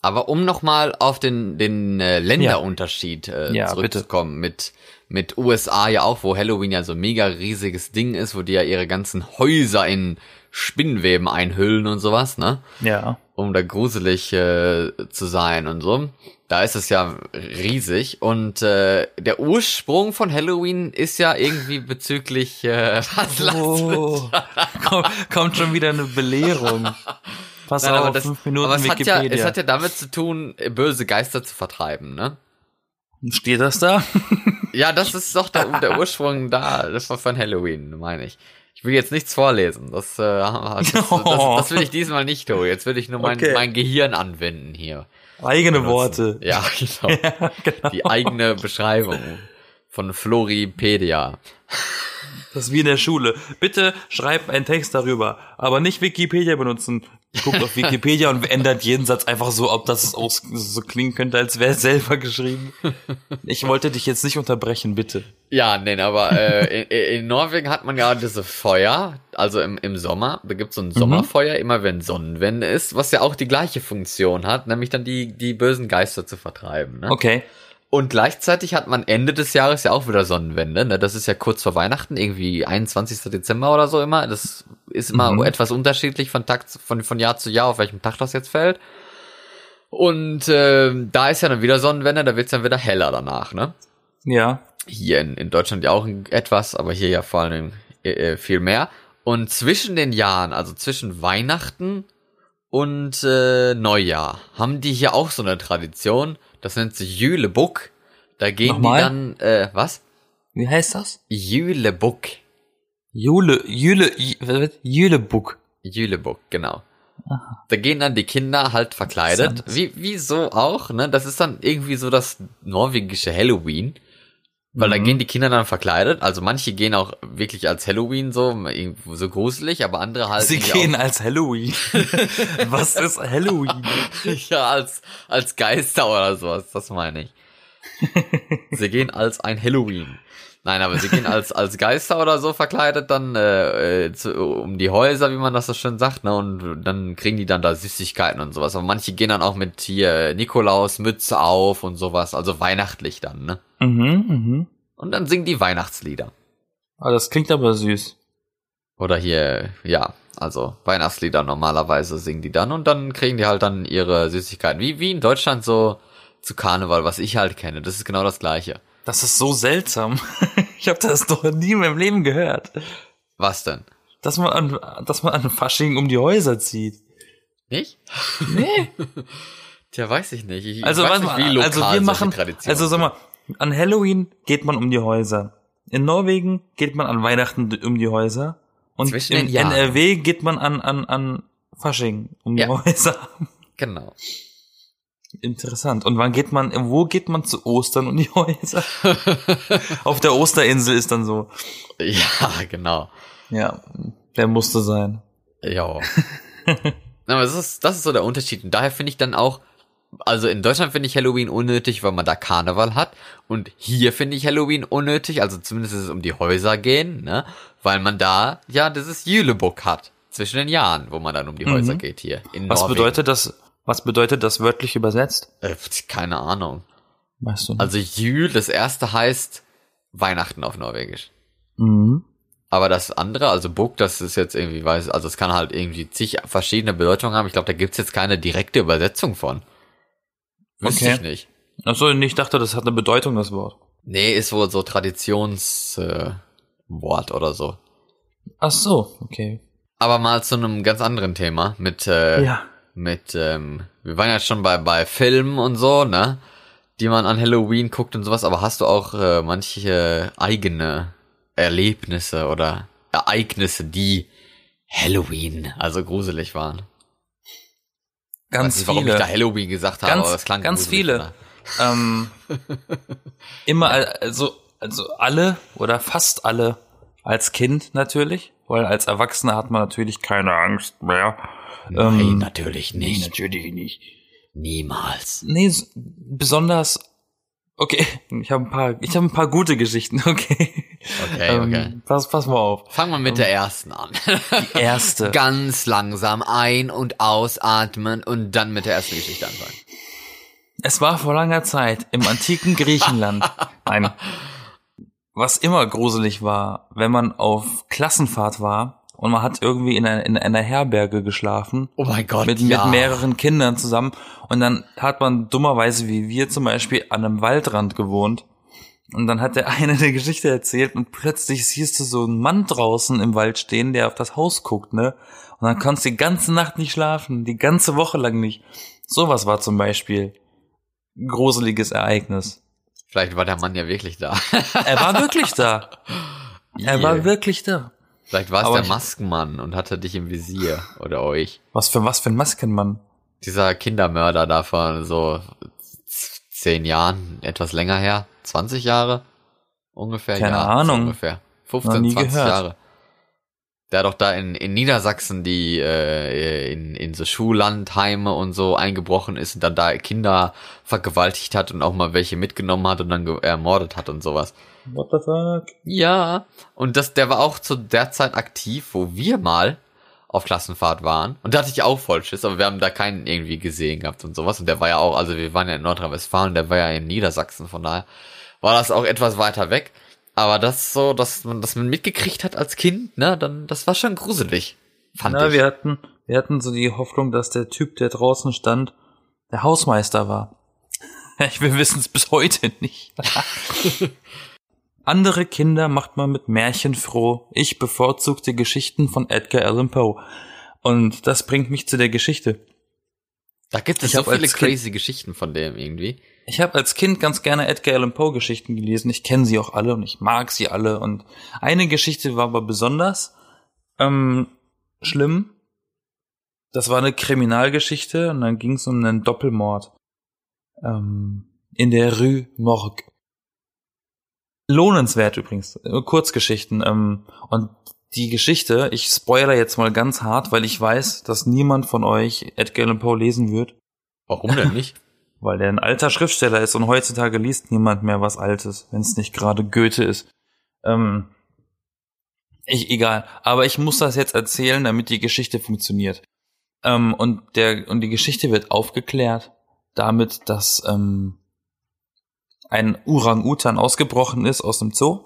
Aber um nochmal auf den, den äh, Länderunterschied äh, Ja, zurückzukommen, mit, mit USA ja auch, wo Halloween ja so ein mega riesiges Ding ist, wo die ja ihre ganzen Häuser in Spinnweben einhüllen und sowas, ne? Ja. Um da gruselig äh, zu sein und so. Da ist es ja riesig. Und äh, der Ursprung von Halloween ist ja irgendwie bezüglich äh, was? Oh, komm, kommt schon wieder eine Belehrung. Pass Nein, auf, aber das, fünf Minuten aber es hat, ja, Wikipedia. es hat ja damit zu tun, böse Geister zu vertreiben, ne? Steht das da? Ja, das ist doch der, der Ursprung da, das war von Halloween, meine ich. Ich will jetzt nichts vorlesen. Das, äh, das, das, das will ich diesmal nicht tun. Jetzt will ich nur mein, Okay. mein Gehirn anwenden hier. Eigene Benutzen. Worte. Ja, genau. Ja, genau. Die eigene Beschreibung von Floripedia. Das ist wie in der Schule. Bitte schreibt einen Text darüber, aber nicht Wikipedia benutzen. Guckt auf Wikipedia und ändert jeden Satz einfach so, ob das aus, so klingen könnte, als wäre es selber geschrieben. Ich wollte dich jetzt nicht unterbrechen, bitte. Ja, nee, aber äh, in, in Norwegen hat man ja diese Feuer, also im, im Sommer, da gibt's so ein Sommerfeuer, immer wenn Sonnenwende ist, was ja auch die gleiche Funktion hat, nämlich dann die, die bösen Geister zu vertreiben. Ne? Okay. Und gleichzeitig hat man Ende des Jahres ja auch wieder Sonnenwende. Ne? Das ist ja kurz vor Weihnachten, irgendwie 21. Dezember oder so immer. Das ist immer Mhm. etwas unterschiedlich von Tag zu- von, von Jahr zu Jahr, auf welchem Tag das jetzt fällt. Und äh, da ist ja dann wieder Sonnenwende, da wird's dann wieder heller danach, ne? Ja. Hier in, in Deutschland ja auch etwas, aber hier ja vor allem äh, äh, viel mehr. Und zwischen den Jahren, also zwischen Weihnachten und äh, Neujahr, haben die hier auch so eine Tradition. Das nennt sich Jülebuck. Da gehen Nochmal? die dann, äh, was? Wie heißt das? Jülebuck. Jule, Jule, Jule, Jülebuck. Jülebuck, genau. Da gehen dann die Kinder halt verkleidet. Wie, wie so auch, ne? Das ist dann irgendwie so das norwegische Halloween. Weil da Mhm. gehen die Kinder dann verkleidet. Also manche gehen auch wirklich als Halloween so, irgendwo so gruselig, aber andere halt. Sie gehen als Halloween. Was ist Halloween? Auch, ja, als, als Geister oder sowas, das meine ich. sie gehen als ein Halloween. Nein, aber sie gehen als, als Geister oder so verkleidet dann äh, äh, zu, um die Häuser, wie man das so schön sagt, ne? Und dann kriegen die dann da Süßigkeiten und sowas. Aber manche gehen dann auch mit hier Nikolaus Mütze auf und sowas, also weihnachtlich dann, ne? Mhm, mhm. Und dann singen die Weihnachtslieder. Ah, das klingt aber süß. Oder hier, ja, also Weihnachtslieder normalerweise singen die dann und dann kriegen die halt dann ihre Süßigkeiten. Wie, wie in Deutschland so zu Karneval, was ich halt kenne. Das ist genau das gleiche. Das ist so seltsam. Ich habe das doch nie in meinem Leben gehört. Was denn? Dass man an, dass man an Fasching um die Häuser zieht. Nicht? Nee. Tja, weiß ich nicht. Ich Also, weiß nicht, wie lokal also wir machen, also sag mal, an Halloween geht man um die Häuser. In Norwegen geht man an Weihnachten um die Häuser. Und Zwischen in. NRW geht man an, an, an Fasching um die Ja. Häuser. Genau. Interessant. Und wann geht man, wo geht man zu Ostern um die Häuser? Auf der Osterinsel ist dann so. Ja, genau. Ja, der musste sein. Ja. Aber das ist, das ist so der Unterschied. Und daher finde ich dann auch, also in Deutschland finde ich Halloween unnötig, weil man da Karneval hat. Und hier finde ich Halloween unnötig, also zumindest ist es um die Häuser gehen, ne? Weil man da, ja, dieses Jülebuck hat. Zwischen den Jahren, wo man dann um die Häuser geht hier. In Mhm. Was Norwegen. bedeutet das, was bedeutet das wörtlich übersetzt? Äh, keine Ahnung. Weißt du? nicht? Also Jül, das erste heißt Weihnachten auf Norwegisch. mhm. Aber das andere, also Book, das ist jetzt irgendwie, weiß, also es kann halt irgendwie zig verschiedene Bedeutungen haben. Ich glaube, da gibt's jetzt keine direkte Übersetzung von. Wüsste Okay. ich nicht. Achso, ich dachte, das hat eine Bedeutung, das Wort. Nee, ist wohl so Traditionswort äh, oder so. Ach so, okay. Aber mal zu einem ganz anderen Thema mit, äh, Ja. mit, ähm, wir waren ja schon bei, bei Filmen und so, ne? Die man an Halloween guckt und sowas, aber hast du auch äh, manche eigene Erlebnisse oder Ereignisse, die Halloween, also gruselig waren? Ganz nicht, warum viele. ich da Halloween gesagt habe, Ganz- aber es klang ganz viele. ne? ähm, immer, al- also, also alle oder fast alle als Kind natürlich, weil als Erwachsener hat man natürlich keine Angst mehr. Nein, Ähm, natürlich nicht. natürlich nicht. Niemals. Nee, besonders. Okay, ich habe ein paar, ich habe ein paar gute Geschichten. Okay. Okay, okay. Ähm, pass, pass mal auf. Fangen wir mit der ersten an. Die erste. Ganz langsam ein- und ausatmen und dann mit der ersten Geschichte anfangen. Es war vor langer Zeit im antiken Griechenland. Nein. Was immer gruselig war, wenn man auf Klassenfahrt war und man hat irgendwie in einer, in einer Herberge geschlafen. Oh mein Gott, mit, ja. mit mehreren Kindern zusammen. Und dann hat man dummerweise, wie wir zum Beispiel, an einem Waldrand gewohnt. Und dann hat der eine eine Geschichte erzählt und plötzlich siehst du so einen Mann draußen im Wald stehen, der auf das Haus guckt, ne? Und dann kannst du die ganze Nacht nicht schlafen, die ganze Woche lang nicht. Sowas war zum Beispiel ein gruseliges Ereignis. Vielleicht war der Mann ja wirklich da. Er war wirklich da. Er war wirklich da. Vielleicht war es Aber der Maskenmann und hatte dich im Visier oder euch. Was für was für ein Maskenmann. Dieser Kindermörder da von so zehn Jahren, etwas länger her, 20 Jahre ungefähr. Keine ja, Ahnung. ungefähr. Noch 15, nie 20 gehört. Jahre. Der hat doch da in, in Niedersachsen die äh, in, in so Schullandheime und so eingebrochen ist und dann da Kinder vergewaltigt hat und auch mal welche mitgenommen hat und dann ermordet hat und sowas. What the fuck? Ja. Und das, der war auch zu der Zeit aktiv, wo wir mal auf Klassenfahrt waren. Und da hatte ich auch voll Schiss, aber wir haben da keinen irgendwie gesehen gehabt und sowas. Und der war ja auch, also wir waren ja in Nordrhein-Westfalen, der war ja in Niedersachsen, von daher war das auch etwas weiter weg. Aber das so, dass man, man mitgekriegt hat als Kind, ne, dann, das war schon gruselig. Fand Na, ich. wir hatten, wir hatten so die Hoffnung, dass der Typ, der draußen stand, der Hausmeister war. Wir wissen es bis heute nicht. Andere Kinder macht man mit Märchen froh. Ich bevorzugte Geschichten von Edgar Allan Poe. Und das bringt mich zu der Geschichte. da gibt es ich so viele Kind- crazy Geschichten von dem irgendwie. Ich habe als Kind ganz gerne Edgar Allan Poe Geschichten gelesen. Ich kenne sie auch alle und ich mag sie alle. Und eine Geschichte war aber besonders ähm, schlimm. Das war eine Kriminalgeschichte und dann ging es um einen Doppelmord ähm, in der Rue Morgue. Lohnenswert übrigens. Äh, Kurzgeschichten. Ähm, und die Geschichte, ich spoiler jetzt mal ganz hart, weil ich weiß, dass niemand von euch Edgar Allan Poe lesen wird Warum denn nicht? weil der ein alter Schriftsteller ist und heutzutage liest niemand mehr was Altes, wenn es nicht gerade Goethe ist. Ähm, ich, egal, aber ich muss das jetzt erzählen, damit die Geschichte funktioniert. Ähm, und der und die Geschichte wird aufgeklärt damit, dass ähm, ein Orang-Utan ausgebrochen ist aus dem Zoo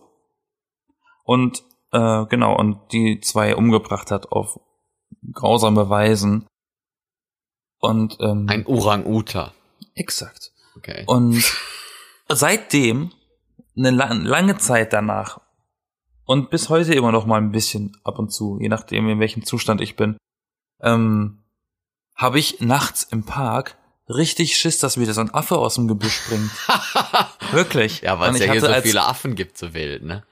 und äh, genau und die zwei umgebracht hat auf grausame Weisen. Und ähm, Ein Orang-Uta. exakt. Okay. Und seitdem, eine la lange Zeit danach, und bis heute immer noch mal ein bisschen ab und zu, je nachdem, in welchem Zustand ich bin, ähm, habe ich nachts im Park richtig Schiss, dass wieder so ein Affe aus dem Gebüsch springt. Wirklich. ja, weil es ja hier so viele Affen gibt, so wild, ne?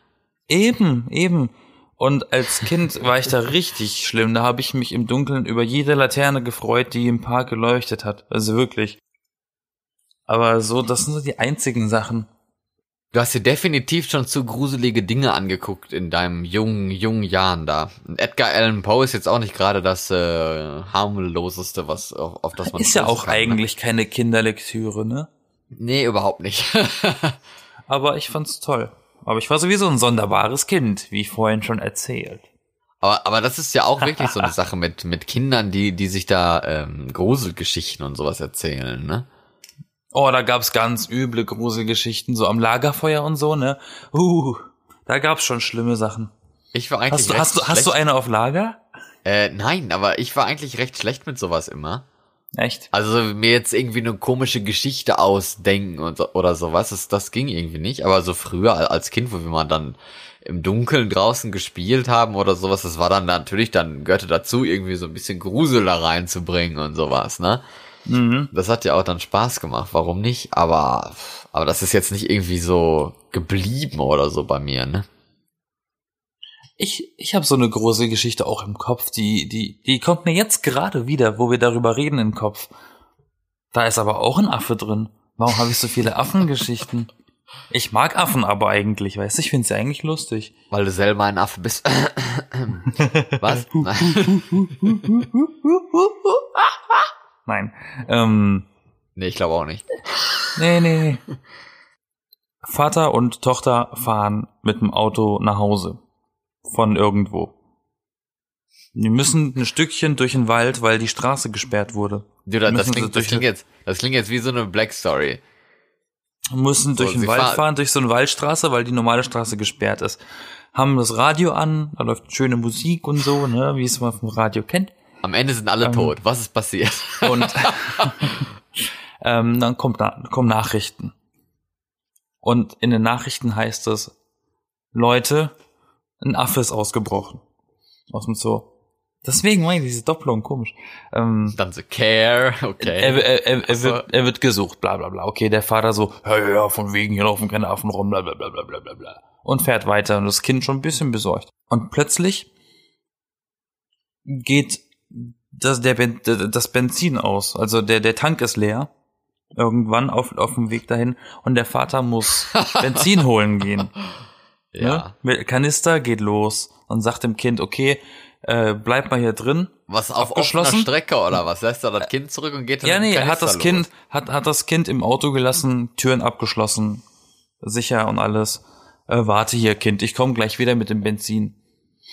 Eben, eben. Und als Kind war ich da richtig schlimm. Da habe ich mich im Dunkeln über jede Laterne gefreut, die im Park geleuchtet hat. Also wirklich. Aber so, das sind so die einzigen Sachen. Du hast dir definitiv schon zu gruselige Dinge angeguckt in deinem jungen, jungen Jahren da. Und Edgar Allan Poe ist jetzt auch nicht gerade das äh, harmloseste, was auf, auf das man Ist ja auch kann, eigentlich keine Kinderlektüre, ne? Ne? Nee, überhaupt nicht. Aber ich fand's toll. Aber ich war sowieso ein sonderbares Kind, wie vorhin schon erzählt. aber, aber das ist ja auch wirklich so eine Sache mit, mit Kindern, die, die sich da ähm, Gruselgeschichten und sowas erzählen, ne? Oh, da gab's ganz üble Gruselgeschichten, so am Lagerfeuer und so, ne? Uh, da gab's schon schlimme Sachen. Ich war eigentlich Hast du, hast du, hast du eine auf Lager? Äh, nein, aber ich war eigentlich recht schlecht mit sowas immer. Echt? Also mir jetzt irgendwie eine komische Geschichte ausdenken und so, oder sowas, das, das ging irgendwie nicht. Aber so früher al- als Kind, wo wir mal dann im Dunkeln draußen gespielt haben oder sowas, das war dann natürlich, dann gehörte dazu, irgendwie so ein bisschen Grusel da reinzubringen und sowas, ne? Mhm. Das hat ja auch dann Spaß gemacht, warum nicht? Aber, aber das ist jetzt nicht irgendwie so geblieben oder so bei mir, ne? Ich, ich habe so eine große Geschichte auch im Kopf, die, die, die kommt mir jetzt gerade wieder, wo wir darüber reden im Kopf. Da ist aber auch ein Affe drin. Warum habe ich so viele Affengeschichten? Ich mag Affen aber eigentlich, weißt du, ich finde sie eigentlich lustig. Weil du selber ein Affe bist. Was? Nein. Ähm, nee, ich glaube auch nicht. nee, nee. Vater und Tochter fahren mit dem Auto nach Hause. Von irgendwo. Die müssen ein Stückchen durch den Wald, weil die Straße gesperrt wurde. Du, das, das, klingt, das, klingt jetzt, das klingt jetzt wie so eine Black Story. Müssen durch den Wald fahren- fahren, durch so eine Waldstraße, weil die normale Straße gesperrt ist. Haben das Radio an, da läuft schöne Musik und so, ne, wie es man vom Radio kennt. Am Ende sind alle Ähm. tot. Was ist passiert? Und ähm, dann kommt, kommen Nachrichten. Und in den Nachrichten heißt es, Leute, ein Affe ist ausgebrochen. Aus dem Zoo. Deswegen meine ich diese Doppelung komisch. Ähm, Dann so Care, er, okay. er, er, er, so. wird, er wird gesucht, bla bla bla. Okay, der Vater so, ja, ja, ja, von wegen, hier laufen keine Affen rum, bla bla bla bla bla bla bla. Und fährt weiter und das Kind schon ein bisschen besorgt. Und plötzlich geht das, der, Ben- das Benzin aus. Also der, der Tank ist leer. Irgendwann auf, auf dem Weg dahin. Und der Vater muss Benzin holen gehen. ja. Ne? Mit Kanister geht los und sagt dem Kind, okay, äh, bleib mal hier drin. Was auf offener? Strecke oder was? Lässt er das Kind zurück und geht dann Ja, nee, er hat das los? Kind, hat, hat das Kind im Auto gelassen, Türen abgeschlossen, sicher und alles. Äh, warte hier, Kind, ich komme gleich wieder mit dem Benzin.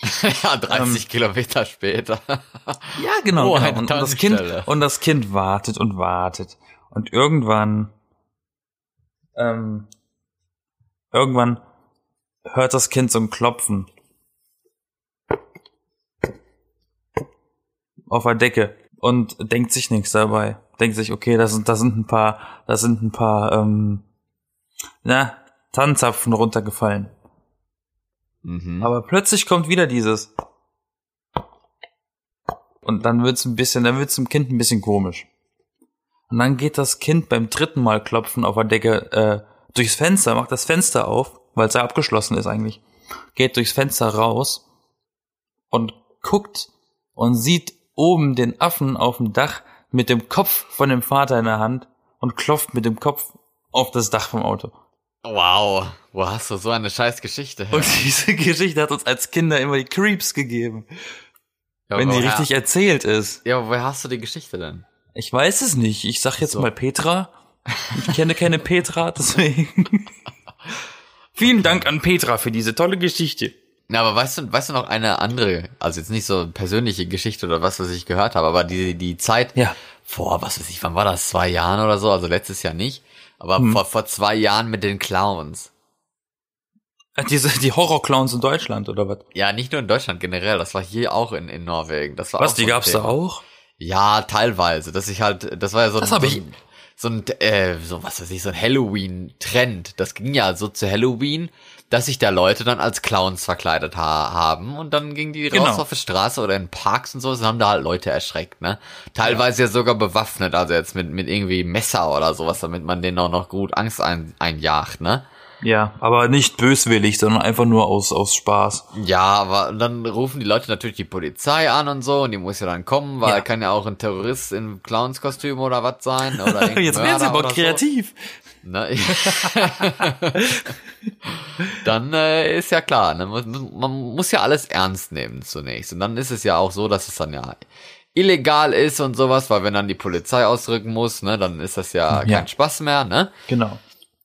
ja, 30 Kilometer später. Ja, genau. Oh, genau. Und, und das Kind und das Kind wartet und wartet und irgendwann, ähm, irgendwann hört das Kind so ein Klopfen auf der Decke und denkt sich nichts dabei. Denkt sich, okay, da sind, da sind ein paar, da sind ein paar, ähm, na, Tannenzapfen runtergefallen. Mhm. Aber plötzlich kommt wieder dieses. Und dann wird's ein bisschen, dann wird's dem Kind ein bisschen komisch. Und dann geht das Kind beim dritten Mal klopfen auf der Decke äh, durchs Fenster, macht das Fenster auf, weil es ja abgeschlossen ist eigentlich. Geht durchs Fenster raus und guckt und sieht oben den Affen auf dem Dach mit dem Kopf von dem Vater in der Hand und klopft mit dem Kopf auf das Dach vom Auto. Wow. Wo hast du so eine scheiß Geschichte her? Und diese Geschichte hat uns als Kinder immer die Creeps gegeben. Ja, wenn die woher- richtig erzählt ist. Ja, woher hast du die Geschichte denn? Ich weiß es nicht. Ich sag jetzt So. mal Petra. Ich kenne keine Petra, deswegen. Vielen Dank an Petra für diese tolle Geschichte. Na, aber weißt du, weißt du noch eine andere, also jetzt nicht so persönliche Geschichte oder was, was ich gehört habe, aber die, die Zeit Ja. vor, was weiß ich, wann war das? Zwei Jahren oder so, also letztes Jahr nicht, aber Hm. vor, vor zwei Jahren mit den Clowns. Äh, Diese, die Horrorclowns in Deutschland, oder was? Ja, nicht nur in Deutschland generell, das war hier auch in, in Norwegen. Das war Was, auch die so gab's da Thema. auch? Ja, teilweise. Dass ich halt, das war ja so Das ein, so ein, so ein, äh, so was weiß ich, so ein Halloween-Trend. Das ging ja so zu Halloween, dass sich da Leute dann als Clowns verkleidet ha haben und dann gingen die Genau. raus auf die Straße oder in Parks und so und haben da halt Leute erschreckt, ne? Teilweise ja, sogar bewaffnet, also jetzt mit, mit irgendwie Messer oder sowas, damit man denen auch noch gut Angst ein, einjagt, ne? Ja, aber nicht böswillig, sondern einfach nur aus, aus Spaß. Ja, aber dann rufen die Leute natürlich die Polizei an und so und die muss ja dann kommen, weil Ja. kann ja auch ein Terrorist in Clownskostüm oder was sein oder Jetzt werden sie aber oder so. Kreativ. Ne? dann äh, ist ja klar, ne? man, man muss ja alles ernst nehmen zunächst. Und dann ist es ja auch so, dass es dann ja illegal ist und sowas, weil wenn dann die Polizei ausrücken muss, ne, dann ist das ja, Ja. kein Spaß mehr, ne? Genau.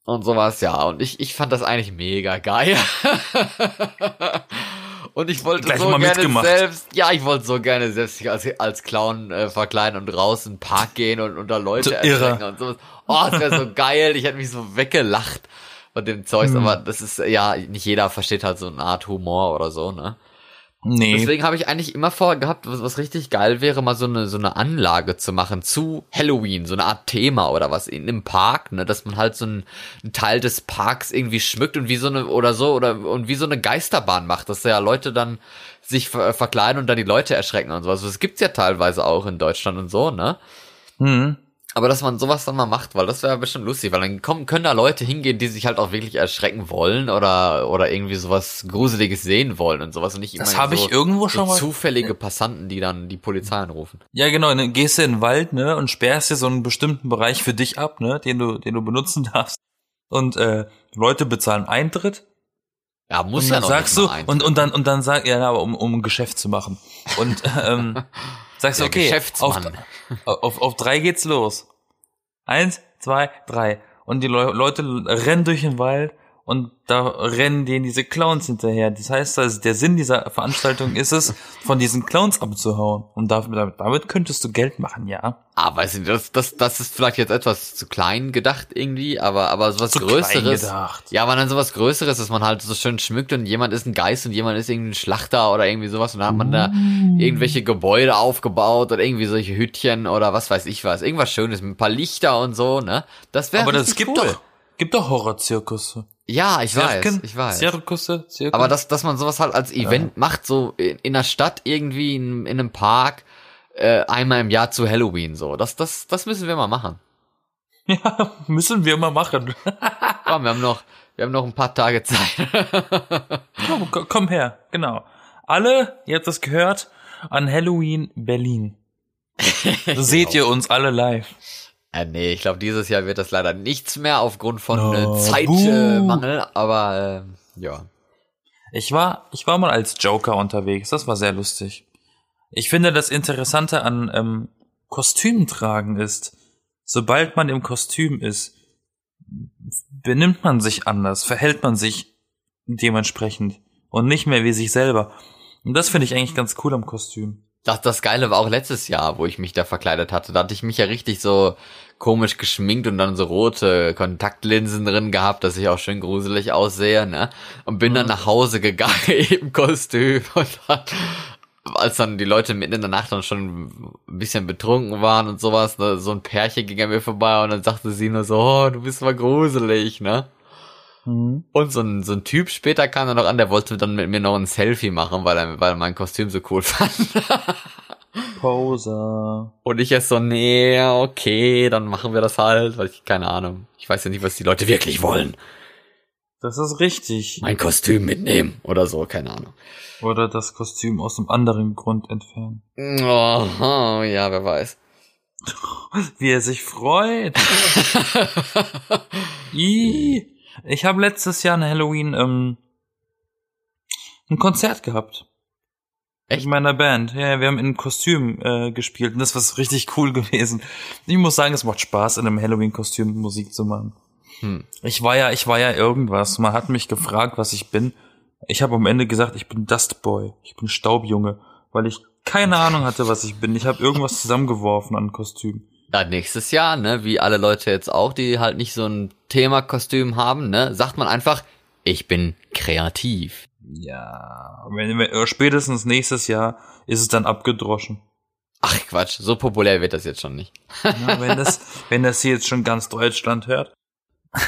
Und sowas, ja. Und ich, ich fand das eigentlich mega geil. Und ich wollte Gleich so gerne mitgemacht. selbst, ja, ich wollte so gerne selbst als, als Clown äh, verkleiden und raus in den Park gehen und unter Leute Irrer. erschrecken und sowas. Oh, das wäre so geil. Ich hätte mich so weggelacht. und dem Zeugs, Hm. aber das ist, ja, nicht jeder versteht halt so eine Art Humor oder so, ne? Nee. Deswegen habe ich eigentlich immer vorgehabt, was, was richtig geil wäre, mal so eine so eine Anlage zu machen zu Halloween, so eine Art Thema oder was in einem Park, ne, dass man halt so einen, einen Teil des Parks irgendwie schmückt und wie so eine oder so oder und wie so eine Geisterbahn macht, dass ja Leute dann sich ver verkleiden und dann die Leute erschrecken und sowas. Das gibt's ja teilweise auch in Deutschland und so, ne? Hm. Aber dass man sowas dann mal macht, weil das wäre bestimmt lustig, weil dann kommen, können da Leute hingehen, die sich halt auch wirklich erschrecken wollen oder, oder irgendwie sowas Gruseliges sehen wollen und sowas und nicht Das immer habe so, ich irgendwo schon so mal. zufällige Passanten, die dann die Polizei anrufen. Ja, genau, dann gehst du in den Wald, ne, und sperrst dir so einen bestimmten Bereich für dich ab, ne, den du, den du benutzen darfst. Und äh, Leute bezahlen Eintritt. Ja, muss und ja dann noch sagst du, und, und dann, und dann sag, ja, aber um, um ein Geschäft zu machen. Und ähm, sagst du, okay, auf, auf, auf drei geht's los. Eins, zwei, drei. Und die Leu Leute rennen durch den Wald und da rennen denen diese Clowns hinterher. Das heißt, also der Sinn dieser Veranstaltung ist es, von diesen Clowns abzuhauen. Und damit, damit könntest du Geld machen, ja. Ah, weiß nicht, das, das, das ist vielleicht jetzt etwas zu klein gedacht irgendwie, aber, aber sowas Zu klein Größeres. gedacht. Ja, aber dann sowas Größeres, dass man halt so schön schmückt und jemand ist ein Geist und jemand ist irgendwie ein Schlachter oder irgendwie sowas und dann hat man da Mm. irgendwelche Gebäude aufgebaut oder irgendwie solche Hütchen oder was weiß ich was. Irgendwas Schönes mit ein paar Lichter und so, ne? Das wäre Aber das gibt cool. doch, gibt doch Horrorzirkusse. Ja, ich weiß, Zirken, ich weiß. Zirkusse, Zirkus. Aber dass, dass man sowas halt als Event macht, so in, in der Stadt irgendwie, in, in einem Park, äh, einmal im Jahr zu Halloween, so. Das, das, das müssen wir mal machen. ja, müssen wir mal machen. Komm, wir haben noch, wir haben noch ein paar Tage Zeit. komm, komm- her, genau. Alle, ihr habt das gehört, an Halloween Berlin. Seht ihr uns alle live. Äh, nee, ich glaube, dieses Jahr wird das leider nichts mehr aufgrund von äh, buh. Zeitmangel, aber äh, ja. Ich war, ich war mal als Joker unterwegs. Das war sehr lustig. Ich finde, das Interessante an ähm, Kostüm tragen ist, sobald man im Kostüm ist, benimmt man sich anders, verhält man sich dementsprechend und nicht mehr wie sich selber. Und das finde ich eigentlich ganz cool am Kostüm. Das, das Geile war auch letztes Jahr, wo ich mich da verkleidet hatte. Da hatte ich mich ja richtig so komisch geschminkt und dann so rote Kontaktlinsen drin gehabt, dass ich auch schön gruselig aussehe, ne? Und bin dann nach Hause gegangen im Kostüm und dann, als dann die Leute mitten in der Nacht dann schon ein bisschen betrunken waren und sowas, ne? so ein Pärchen ging an mir vorbei und dann sagte sie nur so, oh, du bist mal gruselig, ne? Und so ein, so ein Typ später kam dann noch an, der wollte dann mit mir noch ein Selfie machen, weil er, weil er mein Kostüm so cool fand. Poser. Und ich erst so, nee, okay, dann machen wir das halt, weil ich, keine Ahnung. Ich weiß ja nicht, was die Leute wirklich wollen. Das ist richtig. Mein Kostüm mitnehmen oder so, keine Ahnung. Oder das Kostüm aus einem anderen Grund entfernen. Oh, oh, ja, wer weiß. Wie er sich freut. Ih. Ich habe letztes Jahr an Halloween ähm, ein Konzert gehabt. Echt? Mit meiner Band. Ja, wir haben in Kostüm äh, gespielt und das war richtig cool gewesen. Ich muss sagen, es macht Spaß, in einem Halloween-Kostüm Musik zu machen. Hm. Ich war ja, ich war ja irgendwas. Man hat mich gefragt, was ich bin. Ich habe am Ende gesagt, ich bin Dustboy. Ich bin Staubjunge, weil ich keine Ahnung hatte, was ich bin. Ich habe irgendwas zusammengeworfen an Kostüm. Ja, nächstes Jahr, ne, wie alle Leute jetzt auch, die halt nicht so ein Themakostüm haben, ne, sagt man einfach, ich bin kreativ. Ja, wenn, wenn, spätestens nächstes Jahr ist es dann abgedroschen. Ach Quatsch, so populär wird das jetzt schon nicht. Ja, wenn das, wenn das hier jetzt schon ganz Deutschland hört.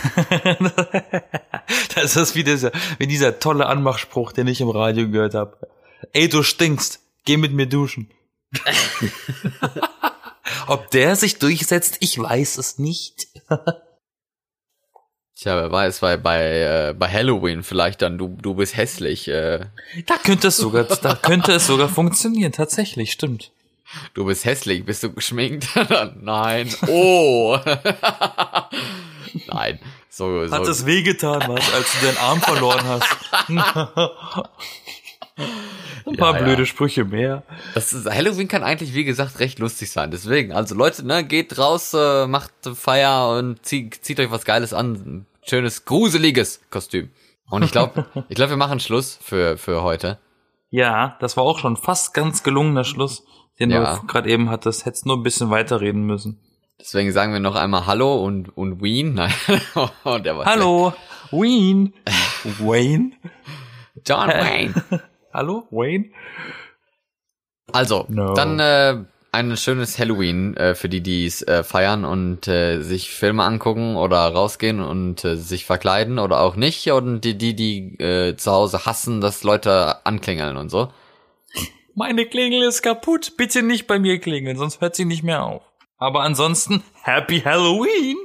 das ist wie dieser, wie dieser tolle Anmachspruch, den ich im Radio gehört habe. Ey, du stinkst, geh mit mir duschen. Ob der sich durchsetzt, ich weiß es nicht. Tja, wer weiß, bei, bei, äh, bei Halloween vielleicht dann, du, du bist hässlich, äh, Da könnte es sogar, da könnte es sogar funktionieren, tatsächlich, stimmt. du bist hässlich, bist du geschminkt? Nein. Oh. Nein. So, so. Hat es wehgetan, was, als du deinen Arm verloren hast? Ein paar Ja, ja. blöde Sprüche mehr. Das ist, Halloween kann eigentlich, wie gesagt, recht lustig sein. Deswegen, also Leute, ne, geht raus, äh, macht Feier und zieht, zieht euch was Geiles an. Ein schönes, gruseliges Kostüm. Und ich glaube, ich glaube, wir machen Schluss für, für heute. Ja, das war auch schon fast ganz gelungener Schluss, den Ja. du gerade eben hattest. Hättest nur ein bisschen weiterreden müssen. Deswegen sagen wir noch einmal Hallo und, und Wien. Nein, oh, der war Hallo, Wien. Wayne. John Wayne. Hallo, Wayne. Also, no. dann äh, ein schönes Halloween äh, für die, die es äh, feiern und äh, sich Filme angucken oder rausgehen und äh, sich verkleiden oder auch nicht. Und die, die, die äh, zu Hause hassen, dass Leute anklingeln und so. Meine Klingel ist kaputt. Bitte nicht bei mir klingeln, sonst hört sie nicht mehr auf. Aber ansonsten, Happy Halloween!